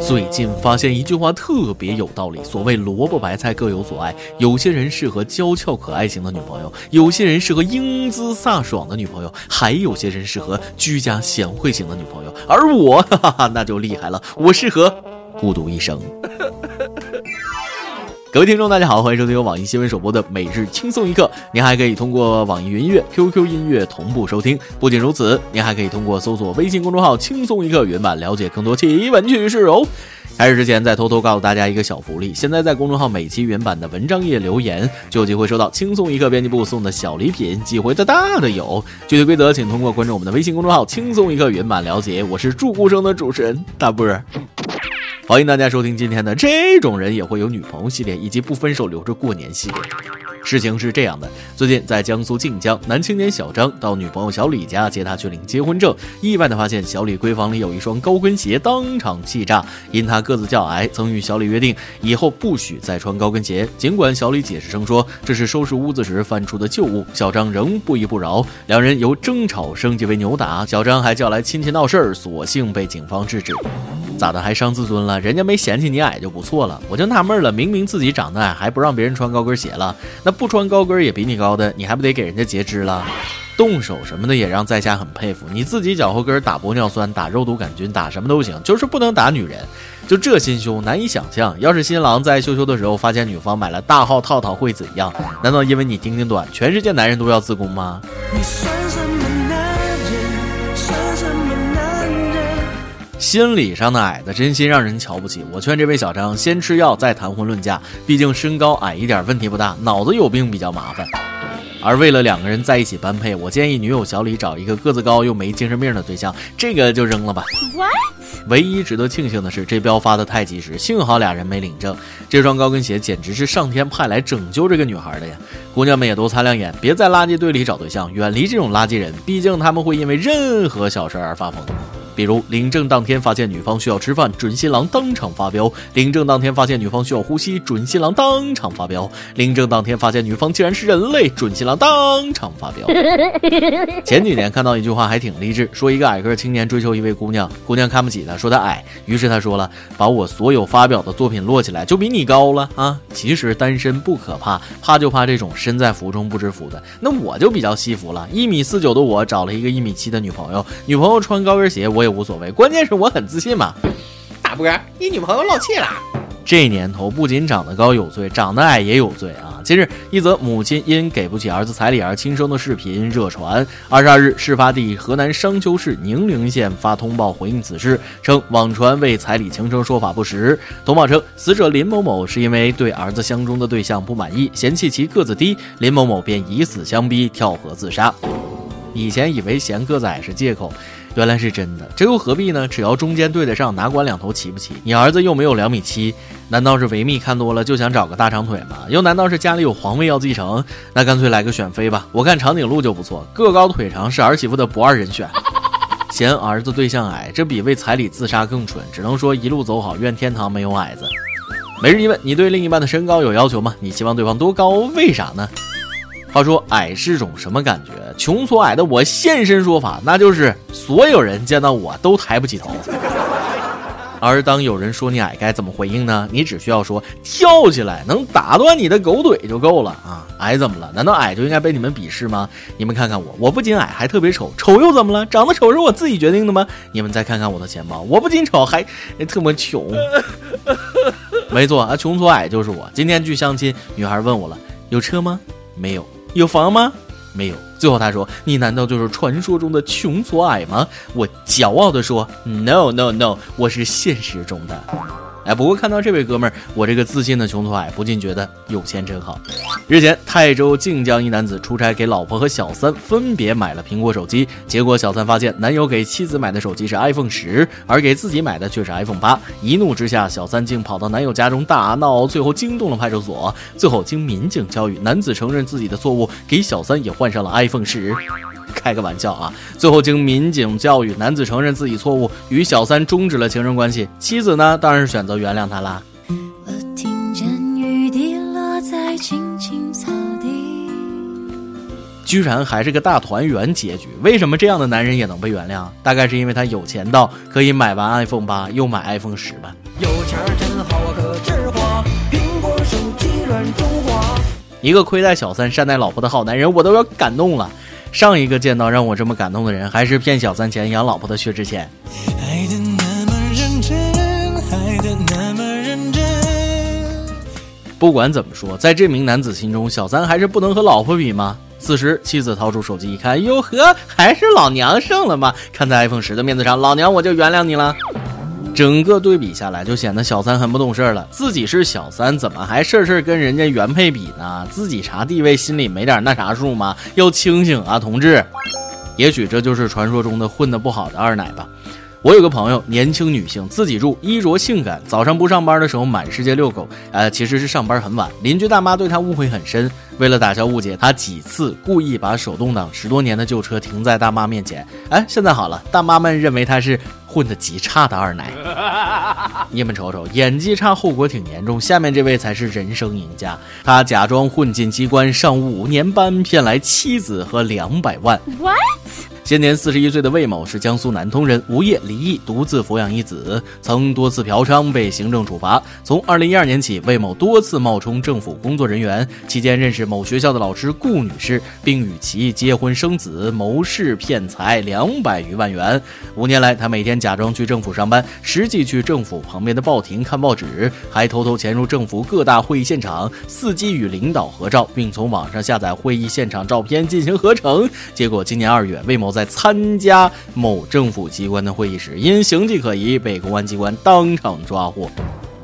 最近发现一句话特别有道理，所谓萝卜白菜各有所爱，有些人适合娇俏可爱型的女朋友，有些人适合英姿飒爽的女朋友，还有些人适合居家贤惠型的女朋友，而我哈哈哈那就厉害了，我适合孤独一生。各位听众，大家好，欢迎收听由网易新闻首播的每日轻松一刻。您还可以通过网易云音乐、QQ 音乐同步收听。不仅如此，您还可以通过搜索微信公众号“轻松一刻”原版了解更多奇闻趣事哦。开始之前，再偷偷告诉大家一个小福利：现在在公众号每期原版的文章页留言，就有机会收到轻松一刻编辑部送的小礼品，机会大大的有。具体规则请通过关注我们的微信公众号“轻松一刻”原版了解。我是住顾生的主持人大波儿。欢迎大家收听今天的这种人也会有女朋友系列，以及不分手留着过年系列。事情是这样的，最近在江苏靖江，男青年小张到女朋友小李家接她去领结婚证，意外的发现小李闺房里有一双高跟鞋，当场气炸。因他个子较矮，曾与小李约定以后不许再穿高跟鞋。尽管小李解释称说这是收拾屋子时翻出的旧物，小张仍不依不饶，两人由争吵升级为扭打，小张还叫来亲戚闹事儿，所幸被警方制止。咋的还伤自尊了？人家没嫌弃你矮就不错了。我就纳闷了，明明自己长得矮，还不让别人穿高跟鞋了，那不穿高跟也比你高的，你还不得给人家截肢了？动手什么的也让在下很佩服。你自己脚后跟打玻尿酸、打肉毒杆菌、打什么都行，就是不能打女人。就这心胸，难以想象。要是新郎在羞羞的时候发现女方买了大号套套会怎样？难道因为你丁丁短，全世界男人都要自宫吗？你心理上的矮子真心让人瞧不起。我劝这位小张先吃药再谈婚论嫁，毕竟身高矮一点问题不大，脑子有病比较麻烦。而为了两个人在一起般配，我建议女友小李找一个个子高又没精神病的对象，这个就扔了吧。唯一值得庆幸的是，这标发的太及时，幸好俩人没领证。这双高跟鞋简直是上天派来拯救这个女孩的呀！姑娘们也都擦亮眼，别在垃圾堆里找对象，远离这种垃圾人，毕竟他们会因为任何小事而发疯。比如领证当天发现女方需要吃饭，准新郎当场发飙；领证当天发现女方需要呼吸，准新郎当场发飙；领证当天发现女方竟然是人类，准新郎当场发飙。前几年看到一句话还挺励志，说一个矮个青年追求一位姑娘，姑娘看不起他，说他矮，于是他说了，把我所有发表的作品摞起来，就比你高了啊！其实单身不可怕，怕就怕这种身在福中不知福的。那我就比较惜福了，一米四九的我找了一个一米七的女朋友，女朋友穿高跟鞋，我也。无所谓，关键是我很自信嘛。大波，你女朋友漏气了。这年头不仅长得高有罪，长得矮也有罪啊！近日，一则母亲因给不起儿子彩礼而轻生的视频热传。二十二日，事发地河南商丘市宁陵县发通报回应此事，称网传为彩礼轻生说法不实。通报称，死者林某某是因为对儿子相中的对象不满意，嫌弃其个子低，林某某便以死相逼，跳河自杀。以前以为嫌个子矮是借口。原来是真的，这又何必呢？只要中间对得上，哪管两头齐不齐？你儿子又没有两米七，难道是维密看多了就想找个大长腿吗？又难道是家里有皇位要继承？那干脆来个选妃吧！我看长颈鹿就不错，个高腿长是儿媳妇的不二人选。嫌儿子对象矮，这比为彩礼自杀更蠢。只能说一路走好，愿天堂没有矮子。每日一问：你对另一半的身高有要求吗？你希望对方多高？为啥呢？话说矮是种什么感觉？穷所矮的我现身说法，那就是所有人见到我都抬不起头。而当有人说你矮，该怎么回应呢？你只需要说跳起来能打断你的狗腿就够了啊！矮怎么了？难道矮就应该被你们鄙视吗？你们看看我，我不仅矮，还特别丑。丑又怎么了？长得丑是我自己决定的吗？你们再看看我的钱包，我不仅丑，还特别穷。没错啊，穷所矮就是我。今天去相亲，女孩问我了，有车吗？没有。有房吗？没有。最后他说：“你难道就是传说中的穷所矮吗？”我骄傲地说：“No No No，我是现实中的。”哎，不过看到这位哥们儿，我这个自信的穷途矮不禁觉得有钱真好。日前，泰州靖江一男子出差给老婆和小三分别买了苹果手机，结果小三发现男友给妻子买的手机是 iPhone 十，而给自己买的却是 iPhone 八。一怒之下，小三竟跑到男友家中大闹，最后惊动了派出所。最后经民警教育，男子承认自己的错误，给小三也换上了 iPhone 十。开个玩笑啊！最后经民警教育，男子承认自己错误，与小三终止了情人关系。妻子呢，当然是选择原谅他啦。我听见雨滴落在青青草地。居然还是个大团圆结局。为什么这样的男人也能被原谅？大概是因为他有钱到可以买完 iPhone 八又买 iPhone 十吧。有钱真好啊，可直花，苹果手机软中华。一个亏待小三善待老婆的好男人，我都要感动了。上一个见到让我这么感动的人，还是骗小三钱养老婆的薛之谦。爱的那么认真，爱的那么认真。不管怎么说，在这名男子心中，小三还是不能和老婆比吗？此时，妻子掏出手机一看，哟呵，还是老娘胜了吗？看在 iPhone 十的面子上，老娘我就原谅你了。整个对比下来，就显得小三很不懂事儿了。自己是小三，怎么还事儿事儿跟人家原配比呢？自己查地位，心里没点那啥数吗？要清醒啊，同志！也许这就是传说中的混得不好的二奶吧。我有个朋友，年轻女性，自己住，衣着性感。早上不上班的时候满世界遛狗，呃，其实是上班很晚。邻居大妈对她误会很深，为了打消误解，她几次故意把手动挡十多年的旧车停在大妈面前。哎，现在好了，大妈们认为她是混得极差的二奶。你们瞅瞅，演技差后果挺严重。下面这位才是人生赢家，他假装混进机关，上五年班，骗来妻子和两百万。What？今年四十一岁的魏某是江苏南通人，无业离异，独自抚养一子，曾多次嫖娼被行政处罚。从二零一二年起，魏某多次冒充政府工作人员，期间认识某学校的老师顾女士，并与其结婚生子，谋事骗财两百余万元。五年来，他每天假装去政府上班，实际去政府旁边的报亭看报纸，还偷偷潜入政府各大会议现场，伺机与领导合照，并从网上下载会议现场照片进行合成。结果今年二月，魏某在在参加某政府机关的会议时，因形迹可疑被公安机关当场抓获。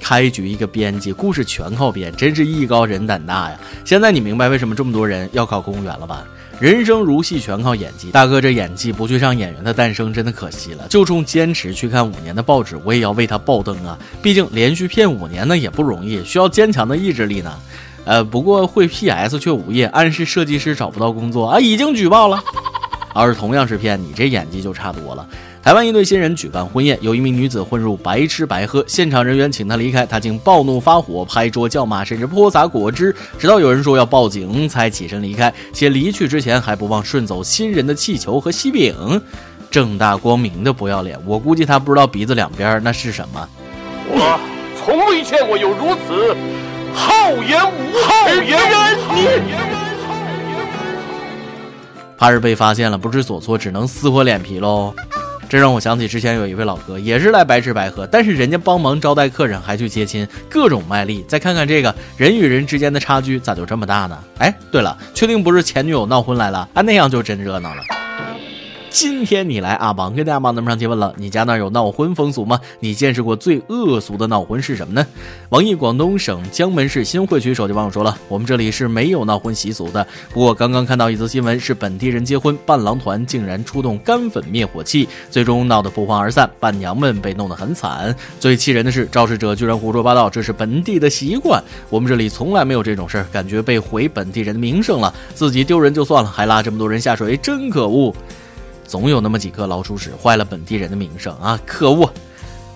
开局一个编辑，故事全靠编，真是艺高人胆大呀！现在你明白为什么这么多人要考公务员了吧？人生如戏，全靠演技。大哥这演技不去上《演员的诞生》，真的可惜了。就冲坚持去看五年的报纸，我也要为他爆灯啊！毕竟连续骗五年呢也不容易，需要坚强的意志力呢。呃，不过会 PS 却无业，暗示设计师找不到工作 啊，已经举报了。要是同样是骗你，这演技就差多了。台湾一对新人举办婚宴，有一名女子混入白吃白喝，现场人员请她离开，她竟暴怒发火，拍桌叫骂，甚至泼洒果汁，直到有人说要报警才起身离开，且离去之前还不忘顺走新人的气球和喜饼，正大光明的不要脸。我估计他不知道鼻子两边那是什么。我从未见过有如此厚颜无好颜人。怕是被发现了，不知所措，只能撕破脸皮喽。这让我想起之前有一位老哥，也是来白吃白喝，但是人家帮忙招待客人，还去接亲，各种卖力。再看看这个人与人之间的差距，咋就这么大呢？哎，对了，确定不是前女友闹婚来了？啊，那样就真热闹了。今天你来阿王跟大家帮咱们上提问了，你家那儿有闹婚风俗吗？你见识过最恶俗的闹婚是什么呢？网易广东省江门市新会区手机网友说了，我们这里是没有闹婚习俗的。不过刚刚看到一则新闻，是本地人结婚，伴郎团竟然出动干粉灭火器，最终闹得不欢而散，伴娘们被弄得很惨。最气人的是，肇事者居然胡说八道，这是本地的习惯。我们这里从来没有这种事儿，感觉被毁本地人的名声了，自己丢人就算了，还拉这么多人下水，真可恶。总有那么几颗老鼠屎坏了本地人的名声啊！可恶！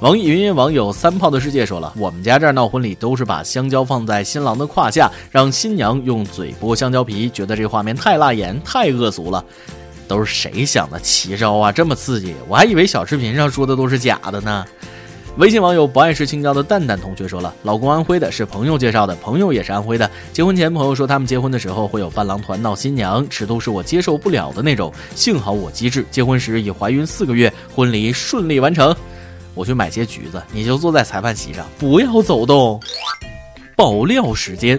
网易云音网友三炮的世界说了，我们家这儿闹婚礼都是把香蕉放在新郎的胯下，让新娘用嘴剥香蕉皮，觉得这画面太辣眼，太恶俗了。都是谁想的奇招啊？这么刺激，我还以为小视频上说的都是假的呢。微信网友不爱吃青椒的蛋蛋同学说了，老公安徽的，是朋友介绍的，朋友也是安徽的。结婚前朋友说他们结婚的时候会有伴郎团闹新娘，尺度是我接受不了的那种。幸好我机智，结婚时已怀孕四个月，婚礼顺利完成。我去买些橘子，你就坐在裁判席上，不要走动。爆料时间。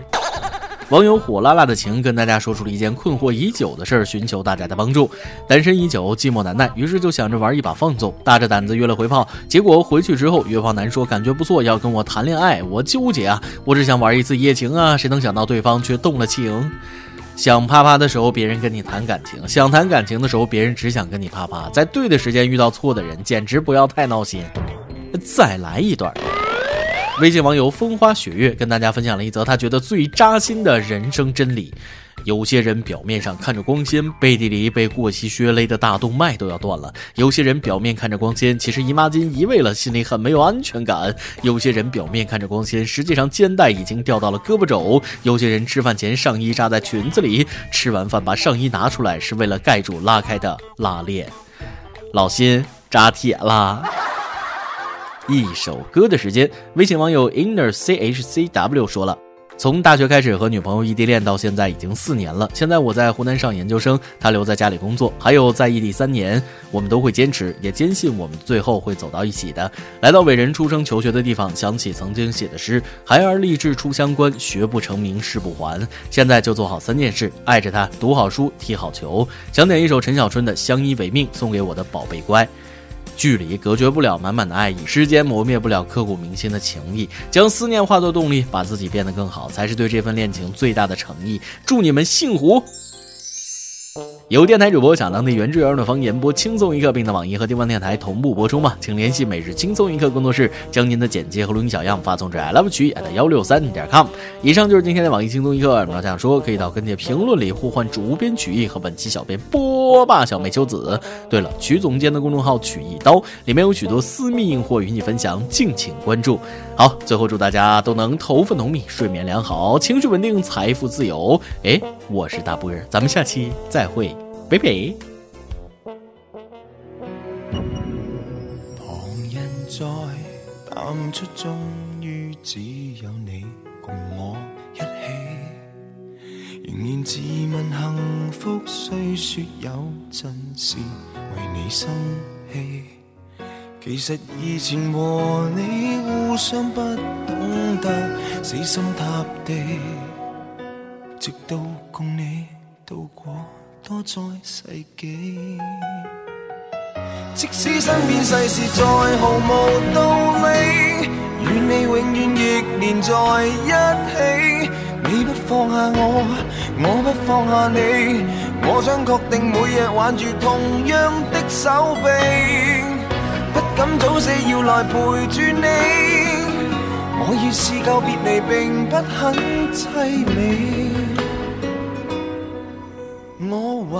网友火辣辣的情跟大家说出了一件困惑已久的事儿，寻求大家的帮助。单身已久，寂寞难耐，于是就想着玩一把放纵，大着胆子约了回炮。结果回去之后，约炮男说感觉不错，要跟我谈恋爱。我纠结啊，我只想玩一次一夜情啊，谁能想到对方却动了情？想啪啪的时候，别人跟你谈感情；想谈感情的时候，别人只想跟你啪啪。在对的时间遇到错的人，简直不要太闹心。再来一段。微信网友风花雪月跟大家分享了一则他觉得最扎心的人生真理。有些人表面上看着光鲜，背地里被过膝靴勒的大动脉都要断了；有些人表面看着光鲜，其实姨妈巾移位了，心里很没有安全感；有些人表面看着光鲜，实际上肩带已经掉到了胳膊肘；有些人吃饭前上衣扎在裙子里，吃完饭把上衣拿出来是为了盖住拉开的拉链。老辛扎铁啦！一首歌的时间，微信网友 inner chcw 说了。从大学开始和女朋友异地恋到现在已经四年了。现在我在湖南上研究生，她留在家里工作，还有在异地三年，我们都会坚持，也坚信我们最后会走到一起的。来到伟人出生求学的地方，想起曾经写的诗：“孩儿立志出乡关，学不成名誓不还。”现在就做好三件事：爱着他，读好书，踢好球。想点一首陈小春的《相依为命》，送给我的宝贝乖。距离隔绝不了满满的爱意，时间磨灭不了刻骨铭心的情谊。将思念化作动力，把自己变得更好，才是对这份恋情最大的诚意。祝你们幸福！有电台主播想当地原汁原味的方言播轻松一刻，并在网易和地方电台同步播出吗？请联系每日轻松一刻工作室，将您的简介和录音小样发送至 i love 曲艺幺六三点 com。以上就是今天的网易轻松一刻。大家想说，可以到跟帖评论里呼唤主编曲艺和本期小编波霸小妹秋子。对了，曲总监的公众号曲一刀里面有许多私密硬货与你分享，敬请关注。好，最后祝大家都能头发浓密，睡眠良好，情绪稳定，财富自由。哎，我是大波儿，咱们下期再会。比比。旁人在淡出，终于只有你共我一起。仍然自问幸福，虽说有阵时为你生气。其实以前和你互相不懂得死心塌地，直到共你渡过。多在世纪，即使身边世事再毫无道理，与你永远亦连在一起。你不放下我，我不放下你，我想确定每日挽住同样的手臂，敢早死要来陪住你。我已试够别离，并不很凄美。我还